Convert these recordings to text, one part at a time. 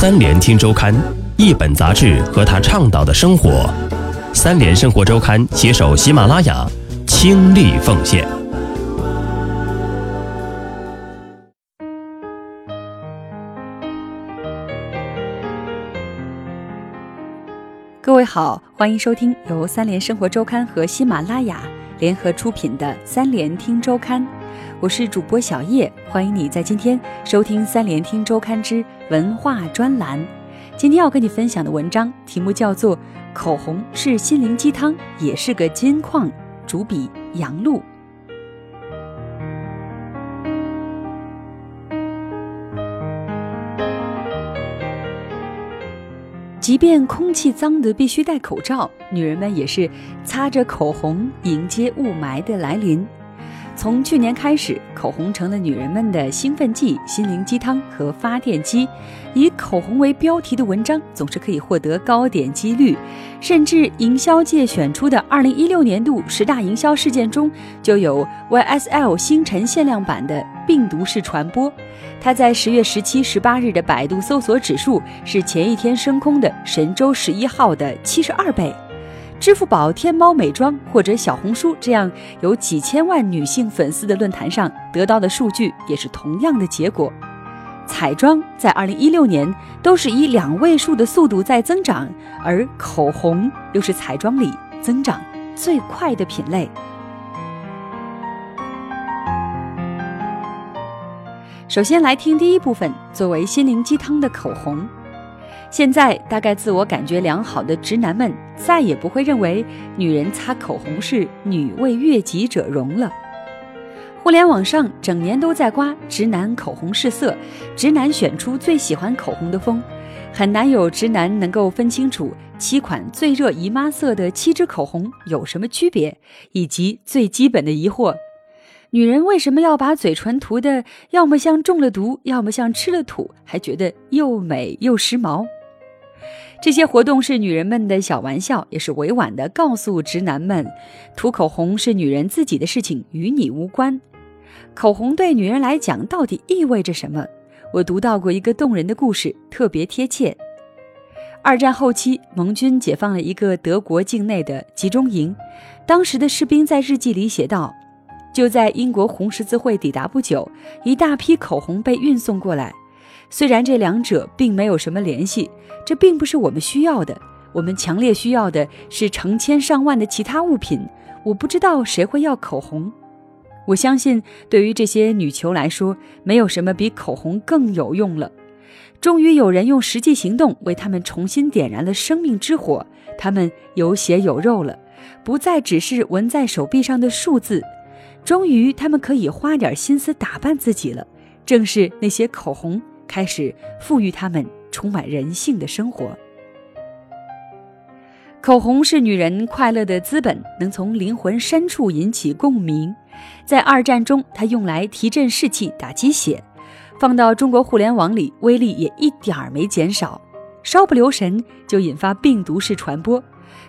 三联听周刊，一本杂志和他倡导的生活。三联生活周刊携手喜马拉雅，倾力奉献。各位好，欢迎收听由三联生活周刊和喜马拉雅联合出品的《三联听周刊》，我是主播小叶，欢迎你在今天收听《三联听周刊》之文化专栏。今天要跟你分享的文章题目叫做《口红是心灵鸡汤，也是个金矿》，主笔杨璐。即便空气脏得必须戴口罩，女人们也是擦着口红迎接雾霾的来临。从去年开始，口红成了女人们的兴奋剂、心灵鸡汤和发电机。以口红为标题的文章总是可以获得高点击率，甚至营销界选出的2016年度十大营销事件中就有 YSL 星辰限量版的病毒式传播。它在十月十七、十八日的百度搜索指数是前一天升空的神舟十一号的七十二倍。支付宝、天猫美妆或者小红书这样有几千万女性粉丝的论坛上得到的数据也是同样的结果。彩妆在二零一六年都是以两位数的速度在增长，而口红又是彩妆里增长最快的品类。首先来听第一部分，作为心灵鸡汤的口红。现在大概自我感觉良好的直男们再也不会认为女人擦口红是女为悦己者容了。互联网上整年都在刮直男口红试色，直男选出最喜欢口红的风，很难有直男能够分清楚七款最热姨妈色的七支口红有什么区别，以及最基本的疑惑。女人为什么要把嘴唇涂的要么像中了毒，要么像吃了土，还觉得又美又时髦？这些活动是女人们的小玩笑，也是委婉的告诉直男们，涂口红是女人自己的事情，与你无关。口红对女人来讲到底意味着什么？我读到过一个动人的故事，特别贴切。二战后期，盟军解放了一个德国境内的集中营，当时的士兵在日记里写道。就在英国红十字会抵达不久，一大批口红被运送过来。虽然这两者并没有什么联系，这并不是我们需要的。我们强烈需要的是成千上万的其他物品。我不知道谁会要口红。我相信，对于这些女囚来说，没有什么比口红更有用了。终于有人用实际行动为他们重新点燃了生命之火，他们有血有肉了，不再只是纹在手臂上的数字。终于，他们可以花点心思打扮自己了。正是那些口红开始赋予他们充满人性的生活。口红是女人快乐的资本，能从灵魂深处引起共鸣。在二战中，它用来提振士气、打鸡血；放到中国互联网里，威力也一点儿没减少。稍不留神，就引发病毒式传播。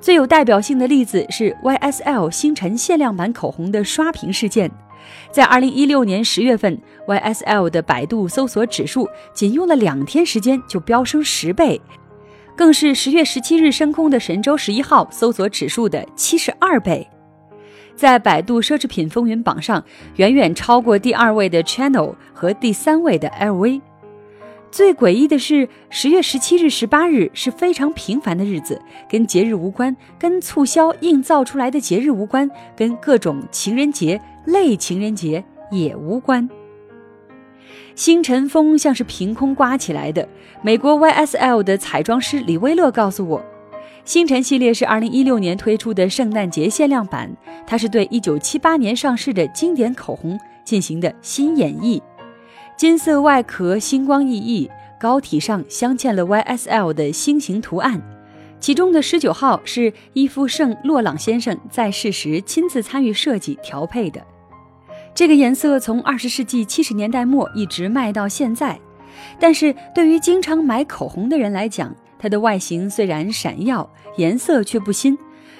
最有代表性的例子是 YSL 星辰限量版口红的刷屏事件，在二零一六年十月份，YSL 的百度搜索指数仅用了两天时间就飙升十倍，更是十月十七日升空的神舟十一号搜索指数的七十二倍，在百度奢侈品风云榜上远远超过第二位的 Channel 和第三位的 LV。最诡异的是，十月十七日、十八日是非常平凡的日子，跟节日无关，跟促销硬造出来的节日无关，跟各种情人节、类情人节也无关。星辰风像是凭空刮起来的。美国 YSL 的彩妆师李威勒告诉我，星辰系列是二零一六年推出的圣诞节限量版，它是对一九七八年上市的经典口红进行的新演绎。金色外壳，星光熠熠，膏体上镶嵌了 YSL 的星形图案。其中的十九号是伊夫圣洛朗先生在世时亲自参与设计调配的。这个颜色从二十世纪七十年代末一直卖到现在。但是对于经常买口红的人来讲，它的外形虽然闪耀，颜色却不新。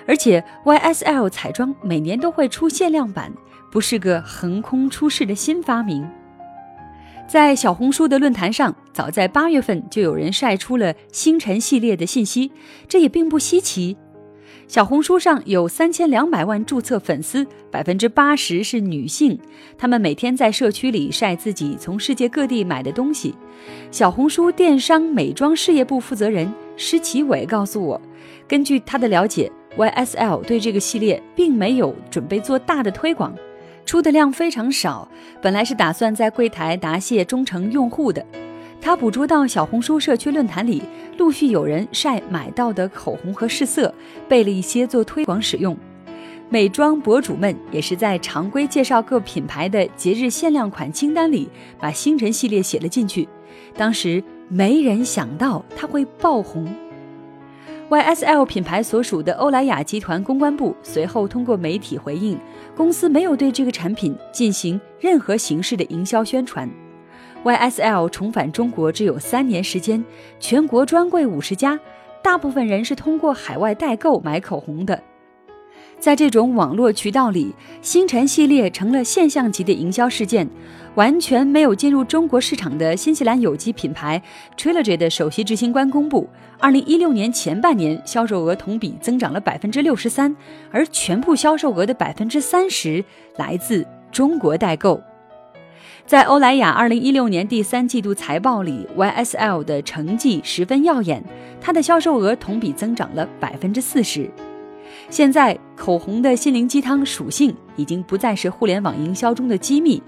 而且 YSL 彩妆每年都会出限量版，不是个横空出世的新发明。在小红书的论坛上，早在八月份就有人晒出了星辰系列的信息，这也并不稀奇。小红书上有三千两百万注册粉丝，百分之八十是女性，她们每天在社区里晒自己从世界各地买的东西。小红书电商美妆事业部负责人施奇伟告诉我，根据他的了解，YSL 对这个系列并没有准备做大的推广。出的量非常少，本来是打算在柜台答谢忠诚用户的。他捕捉到小红书社区论坛里陆续有人晒买到的口红和试色，备了一些做推广使用。美妆博主们也是在常规介绍各品牌的节日限量款清单里，把星辰系列写了进去。当时没人想到它会爆红。YSL 品牌所属的欧莱雅集团公关部随后通过媒体回应，公司没有对这个产品进行任何形式的营销宣传。YSL 重返中国只有三年时间，全国专柜五十家，大部分人是通过海外代购买口红的。在这种网络渠道里，星辰系列成了现象级的营销事件。完全没有进入中国市场的新西兰有机品牌 Trilogy 的首席执行官公布，二零一六年前半年销售额同比增长了百分之六十三，而全部销售额的百分之三十来自中国代购。在欧莱雅二零一六年第三季度财报里，YSL 的成绩十分耀眼，它的销售额同比增长了百分之四十。现在，口红的心灵鸡汤属性已经不再是互联网营销中的机密。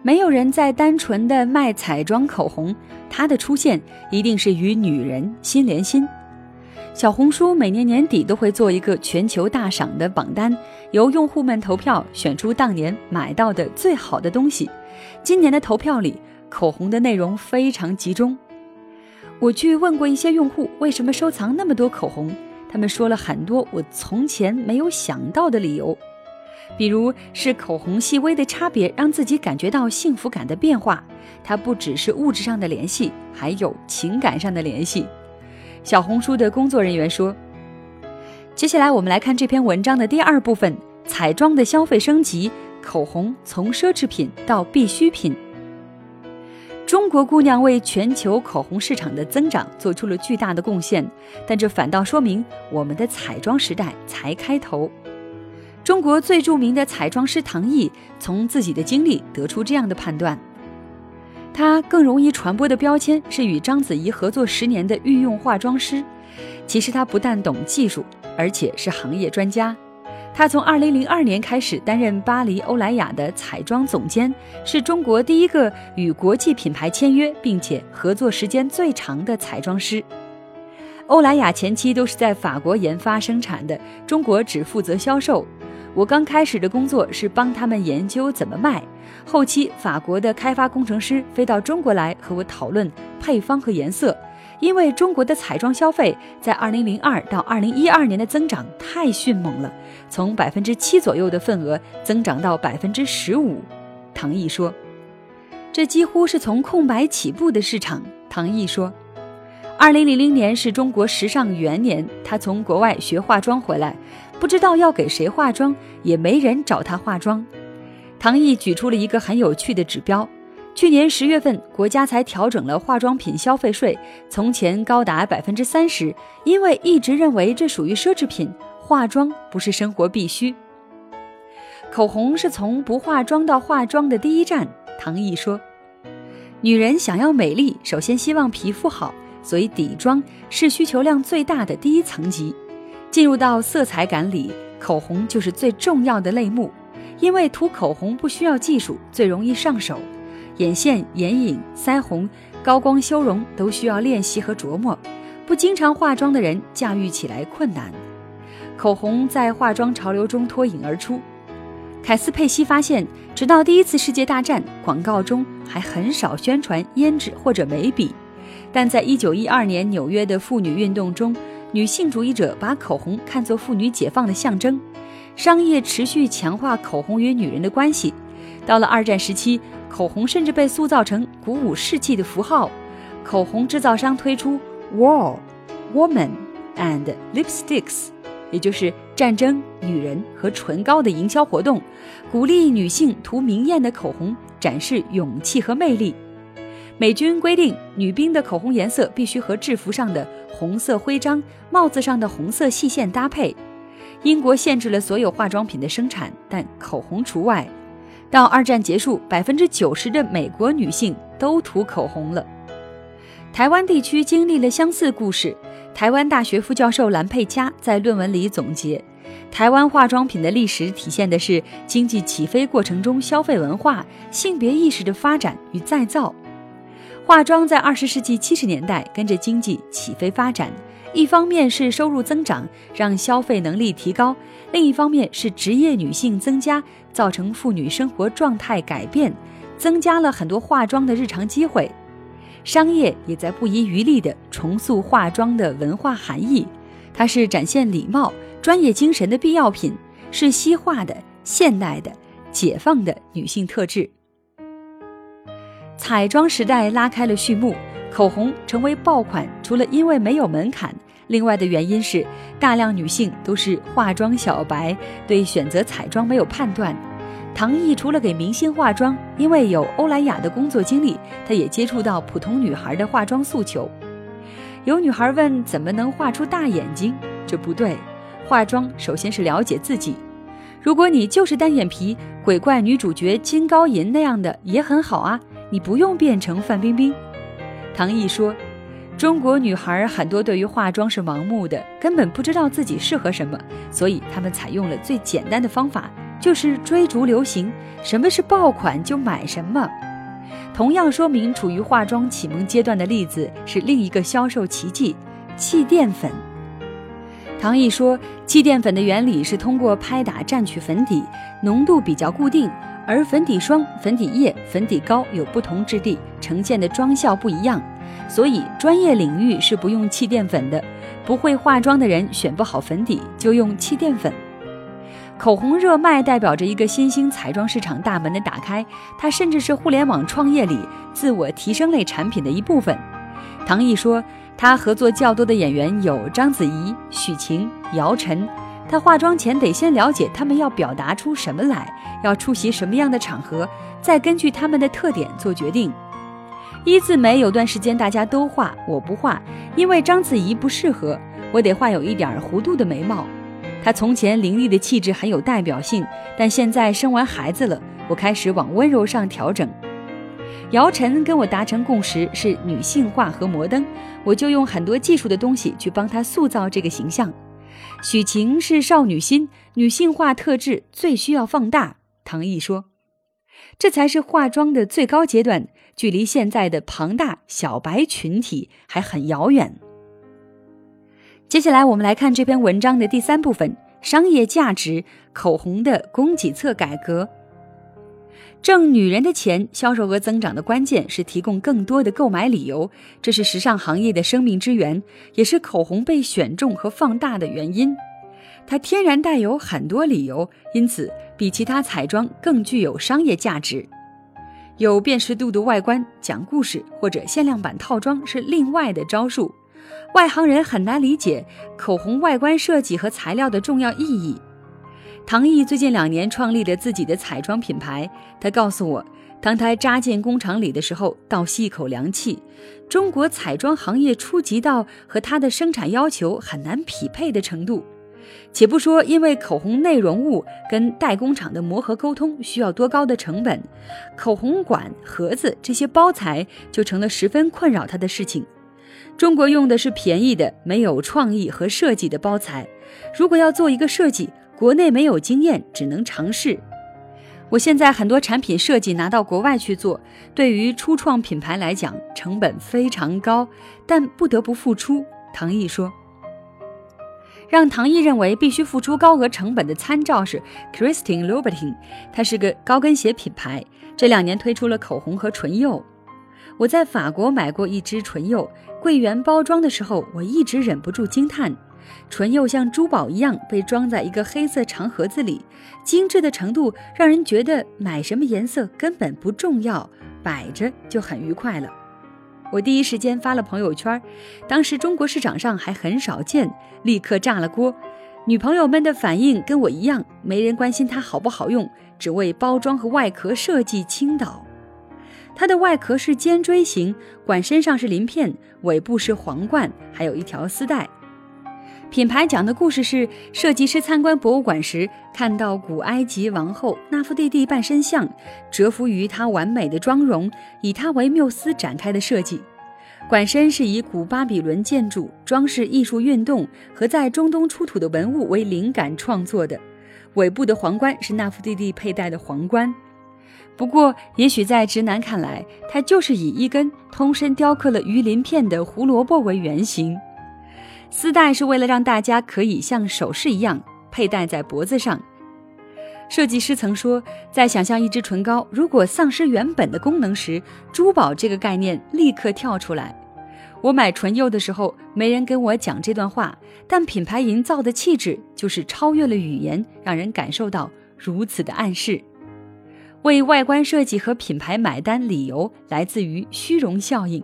没有人在单纯的卖彩妆口红，它的出现一定是与女人心连心。小红书每年年底都会做一个全球大赏的榜单，由用户们投票选出当年买到的最好的东西。今年的投票里，口红的内容非常集中。我去问过一些用户，为什么收藏那么多口红，他们说了很多我从前没有想到的理由。比如是口红细微的差别，让自己感觉到幸福感的变化。它不只是物质上的联系，还有情感上的联系。小红书的工作人员说：“接下来我们来看这篇文章的第二部分：彩妆的消费升级，口红从奢侈品到必需品。中国姑娘为全球口红市场的增长做出了巨大的贡献，但这反倒说明我们的彩妆时代才开头。”中国最著名的彩妆师唐毅从自己的经历得出这样的判断：他更容易传播的标签是与章子怡合作十年的御用化妆师。其实他不但懂技术，而且是行业专家。他从2002年开始担任巴黎欧莱雅的彩妆总监，是中国第一个与国际品牌签约并且合作时间最长的彩妆师。欧莱雅前期都是在法国研发生产的，中国只负责销售。我刚开始的工作是帮他们研究怎么卖，后期法国的开发工程师飞到中国来和我讨论配方和颜色，因为中国的彩妆消费在2002到2012年的增长太迅猛了，从百分之七左右的份额增长到百分之十五。唐毅说：“这几乎是从空白起步的市场。”唐毅说。二零零零年是中国时尚元年，他从国外学化妆回来，不知道要给谁化妆，也没人找他化妆。唐毅举出了一个很有趣的指标：去年十月份，国家才调整了化妆品消费税，从前高达百分之三十，因为一直认为这属于奢侈品，化妆不是生活必须。口红是从不化妆到化妆的第一站，唐毅说：“女人想要美丽，首先希望皮肤好。”所以底妆是需求量最大的第一层级，进入到色彩感里，口红就是最重要的类目。因为涂口红不需要技术，最容易上手。眼线、眼影、腮红、高光修容都需要练习和琢磨，不经常化妆的人驾驭起来困难。口红在化妆潮流中脱颖而出。凯斯佩西发现，直到第一次世界大战，广告中还很少宣传胭脂或者眉笔。但在一九一二年纽约的妇女运动中，女性主义者把口红看作妇女解放的象征，商业持续强化口红与女人的关系。到了二战时期，口红甚至被塑造成鼓舞士气的符号。口红制造商推出 War、Woman and Lipsticks，也就是战争、女人和唇膏的营销活动，鼓励女性涂明艳的口红，展示勇气和魅力。美军规定，女兵的口红颜色必须和制服上的红色徽章、帽子上的红色细线搭配。英国限制了所有化妆品的生产，但口红除外。到二战结束，百分之九十的美国女性都涂口红了。台湾地区经历了相似故事。台湾大学副教授兰佩佳在论文里总结，台湾化妆品的历史体现的是经济起飞过程中消费文化、性别意识的发展与再造。化妆在二十世纪七十年代跟着经济起飞发展，一方面是收入增长，让消费能力提高；另一方面是职业女性增加，造成妇女生活状态改变，增加了很多化妆的日常机会。商业也在不遗余力地重塑化妆的文化含义，它是展现礼貌、专业精神的必要品，是西化的、现代的、解放的女性特质。彩妆时代拉开了序幕，口红成为爆款，除了因为没有门槛，另外的原因是大量女性都是化妆小白，对选择彩妆没有判断。唐毅除了给明星化妆，因为有欧莱雅的工作经历，他也接触到普通女孩的化妆诉求。有女孩问：“怎么能画出大眼睛？”这不对，化妆首先是了解自己。如果你就是单眼皮，鬼怪女主角金高银那样的也很好啊，你不用变成范冰冰。唐毅说：“中国女孩很多对于化妆是盲目的，根本不知道自己适合什么，所以她们采用了最简单的方法。”就是追逐流行，什么是爆款就买什么。同样说明处于化妆启蒙阶段的例子是另一个销售奇迹——气垫粉。唐毅说，气垫粉的原理是通过拍打蘸取粉底，浓度比较固定，而粉底霜、粉底液、粉底膏有不同质地，呈现的妆效不一样，所以专业领域是不用气垫粉的。不会化妆的人选不好粉底，就用气垫粉。口红热卖代表着一个新兴彩妆市场大门的打开，它甚至是互联网创业里自我提升类产品的一部分。唐毅说，他合作较多的演员有章子怡、许晴、姚晨。他化妆前得先了解他们要表达出什么来，要出席什么样的场合，再根据他们的特点做决定。一字眉有段时间大家都画，我不画，因为章子怡不适合，我得画有一点弧度的眉毛。她从前凌厉的气质很有代表性，但现在生完孩子了，我开始往温柔上调整。姚晨跟我达成共识是女性化和摩登，我就用很多技术的东西去帮她塑造这个形象。许晴是少女心，女性化特质最需要放大。唐毅说，这才是化妆的最高阶段，距离现在的庞大小白群体还很遥远。接下来，我们来看这篇文章的第三部分：商业价值口红的供给侧改革。挣女人的钱，销售额增长的关键是提供更多的购买理由，这是时尚行业的生命之源，也是口红被选中和放大的原因。它天然带有很多理由，因此比其他彩妆更具有商业价值。有辨识度的外观、讲故事或者限量版套装是另外的招数。外行人很难理解口红外观设计和材料的重要意义。唐毅最近两年创立了自己的彩妆品牌。他告诉我，当他扎进工厂里的时候，倒吸一口凉气。中国彩妆行业初级到和他的生产要求很难匹配的程度。且不说因为口红内容物跟代工厂的磨合沟通需要多高的成本，口红管、盒子这些包材就成了十分困扰他的事情。中国用的是便宜的、没有创意和设计的包材。如果要做一个设计，国内没有经验，只能尝试。我现在很多产品设计拿到国外去做，对于初创品牌来讲，成本非常高，但不得不付出。唐毅说：“让唐毅认为必须付出高额成本的参照是 Christian Louboutin，它是个高跟鞋品牌，这两年推出了口红和唇釉。我在法国买过一支唇釉。”柜员包装的时候，我一直忍不住惊叹：唇釉像珠宝一样被装在一个黑色长盒子里，精致的程度让人觉得买什么颜色根本不重要，摆着就很愉快了。我第一时间发了朋友圈，当时中国市场上还很少见，立刻炸了锅。女朋友们的反应跟我一样，没人关心它好不好用，只为包装和外壳设计倾倒。它的外壳是尖锥形，管身上是鳞片，尾部是皇冠，还有一条丝带。品牌讲的故事是，设计师参观博物馆时，看到古埃及王后纳芙蒂蒂半身像，折服于她完美的妆容，以她为缪斯展开的设计。管身是以古巴比伦建筑、装饰艺术运动和在中东出土的文物为灵感创作的。尾部的皇冠是纳芙蒂蒂佩戴的皇冠。不过，也许在直男看来，它就是以一根通身雕刻了鱼鳞片的胡萝卜为原型。丝带是为了让大家可以像首饰一样佩戴在脖子上。设计师曾说，在想象一支唇膏如果丧失原本的功能时，珠宝这个概念立刻跳出来。我买唇釉的时候，没人跟我讲这段话，但品牌营造的气质就是超越了语言，让人感受到如此的暗示。为外观设计和品牌买单，理由来自于虚荣效应。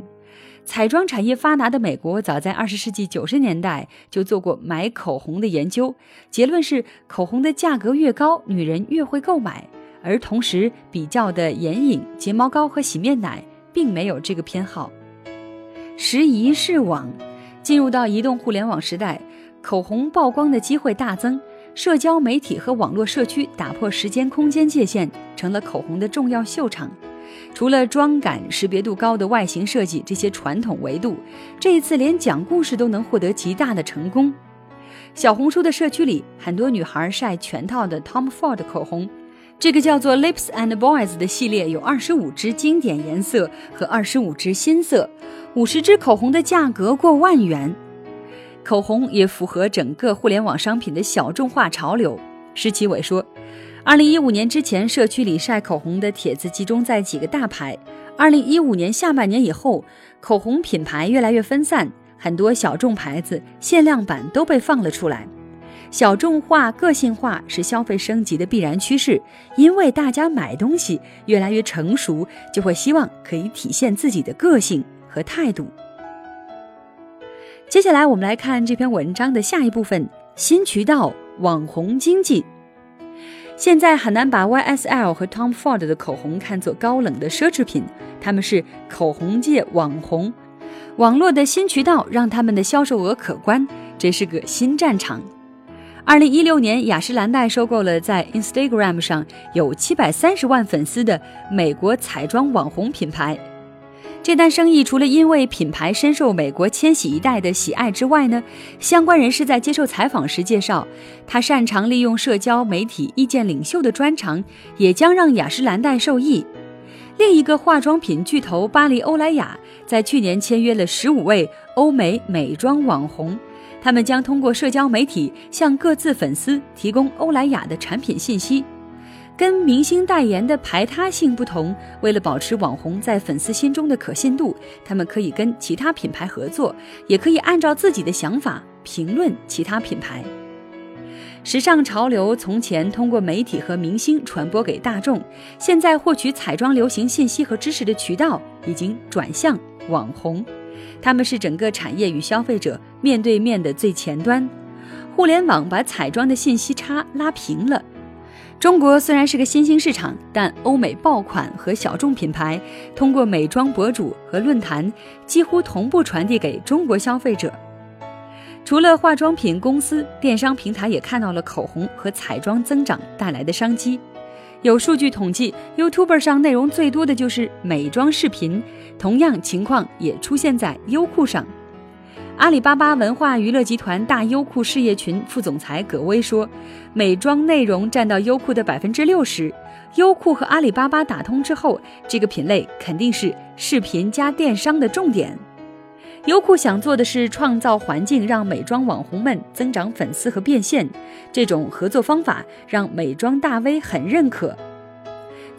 彩妆产业发达的美国，早在二十世纪九十年代就做过买口红的研究，结论是口红的价格越高，女人越会购买。而同时比较的眼影、睫毛膏和洗面奶并没有这个偏好。时移世往，进入到移动互联网时代，口红曝光的机会大增，社交媒体和网络社区打破时间空间界限，成了口红的重要秀场。除了妆感、识别度高的外形设计这些传统维度，这一次连讲故事都能获得极大的成功。小红书的社区里，很多女孩晒全套的 Tom Ford 口红，这个叫做 Lips and Boys 的系列有二十五支经典颜色和二十五支新色，五十支口红的价格过万元。口红也符合整个互联网商品的小众化潮流。施奇伟说。二零一五年之前，社区里晒口红的帖子集中在几个大牌。二零一五年下半年以后，口红品牌越来越分散，很多小众牌子限量版都被放了出来。小众化、个性化是消费升级的必然趋势，因为大家买东西越来越成熟，就会希望可以体现自己的个性和态度。接下来，我们来看这篇文章的下一部分：新渠道网红经济。现在很难把 YSL 和 Tom Ford 的口红看作高冷的奢侈品，他们是口红界网红，网络的新渠道让他们的销售额可观，这是个新战场。二零一六年，雅诗兰黛收购了在 Instagram 上有七百三十万粉丝的美国彩妆网红品牌。这单生意除了因为品牌深受美国千禧一代的喜爱之外呢，相关人士在接受采访时介绍，他擅长利用社交媒体意见领袖的专长，也将让雅诗兰黛受益。另一个化妆品巨头巴黎欧莱雅在去年签约了十五位欧美美妆网红，他们将通过社交媒体向各自粉丝提供欧莱雅的产品信息。跟明星代言的排他性不同，为了保持网红在粉丝心中的可信度，他们可以跟其他品牌合作，也可以按照自己的想法评论其他品牌。时尚潮流从前通过媒体和明星传播给大众，现在获取彩妆流行信息和知识的渠道已经转向网红，他们是整个产业与消费者面对面的最前端。互联网把彩妆的信息差拉平了。中国虽然是个新兴市场，但欧美爆款和小众品牌通过美妆博主和论坛几乎同步传递给中国消费者。除了化妆品公司，电商平台也看到了口红和彩妆增长带来的商机。有数据统计，YouTube 上内容最多的就是美妆视频，同样情况也出现在优酷上。阿里巴巴文化娱乐集团大优酷事业群副总裁葛威说：“美妆内容占到优酷的百分之六十，优酷和阿里巴巴打通之后，这个品类肯定是视频加电商的重点。优酷想做的是创造环境，让美妆网红们增长粉丝和变现。这种合作方法让美妆大 V 很认可。”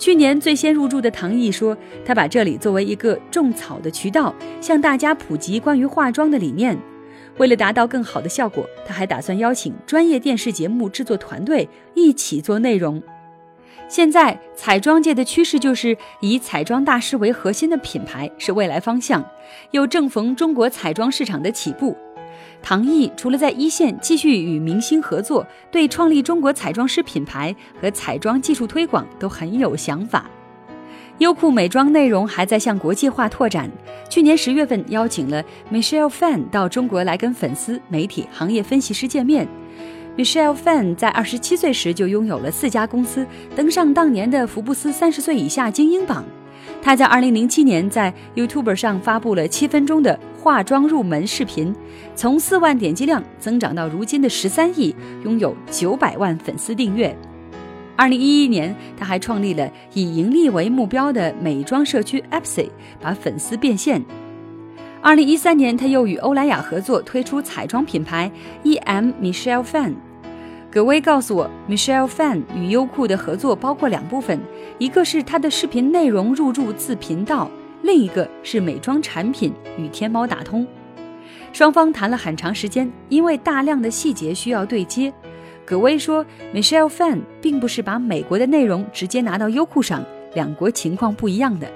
去年最先入驻的唐毅说，他把这里作为一个种草的渠道，向大家普及关于化妆的理念。为了达到更好的效果，他还打算邀请专业电视节目制作团队一起做内容。现在彩妆界的趋势就是以彩妆大师为核心的品牌是未来方向，又正逢中国彩妆市场的起步。唐毅除了在一线继续与明星合作，对创立中国彩妆师品牌和彩妆技术推广都很有想法。优酷美妆内容还在向国际化拓展。去年十月份，邀请了 Michelle Fan 到中国来跟粉丝、媒体、行业分析师见面。Michelle Fan 在二十七岁时就拥有了四家公司，登上当年的福布斯三十岁以下精英榜。她在二零零七年在 YouTube 上发布了七分钟的化妆入门视频，从四万点击量增长到如今的十三亿，拥有九百万粉丝订阅。二零一一年，他还创立了以盈利为目标的美妆社区 Epsy，把粉丝变现。二零一三年，他又与欧莱雅合作推出彩妆品牌 E.M. Michelle Fan。葛薇告诉我，Michelle Fan 与优酷的合作包括两部分，一个是他的视频内容入驻自频道，另一个是美妆产品与天猫打通。双方谈了很长时间，因为大量的细节需要对接。葛薇说：“Michelle Fan 并不是把美国的内容直接拿到优酷上，两国情况不一样的。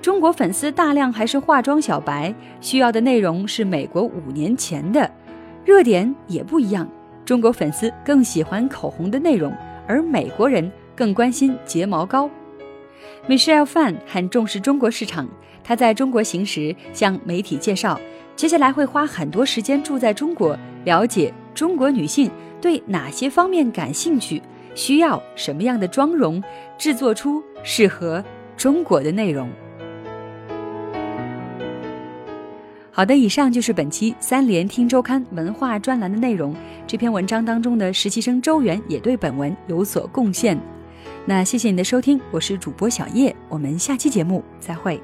中国粉丝大量还是化妆小白，需要的内容是美国五年前的热点也不一样。中国粉丝更喜欢口红的内容，而美国人更关心睫毛膏。Michelle Fan 很重视中国市场，他在中国行时向媒体介绍，接下来会花很多时间住在中国，了解中国女性。”对哪些方面感兴趣？需要什么样的妆容？制作出适合中国的内容。好的，以上就是本期三联听周刊文化专栏的内容。这篇文章当中的实习生周元也对本文有所贡献。那谢谢你的收听，我是主播小叶，我们下期节目再会。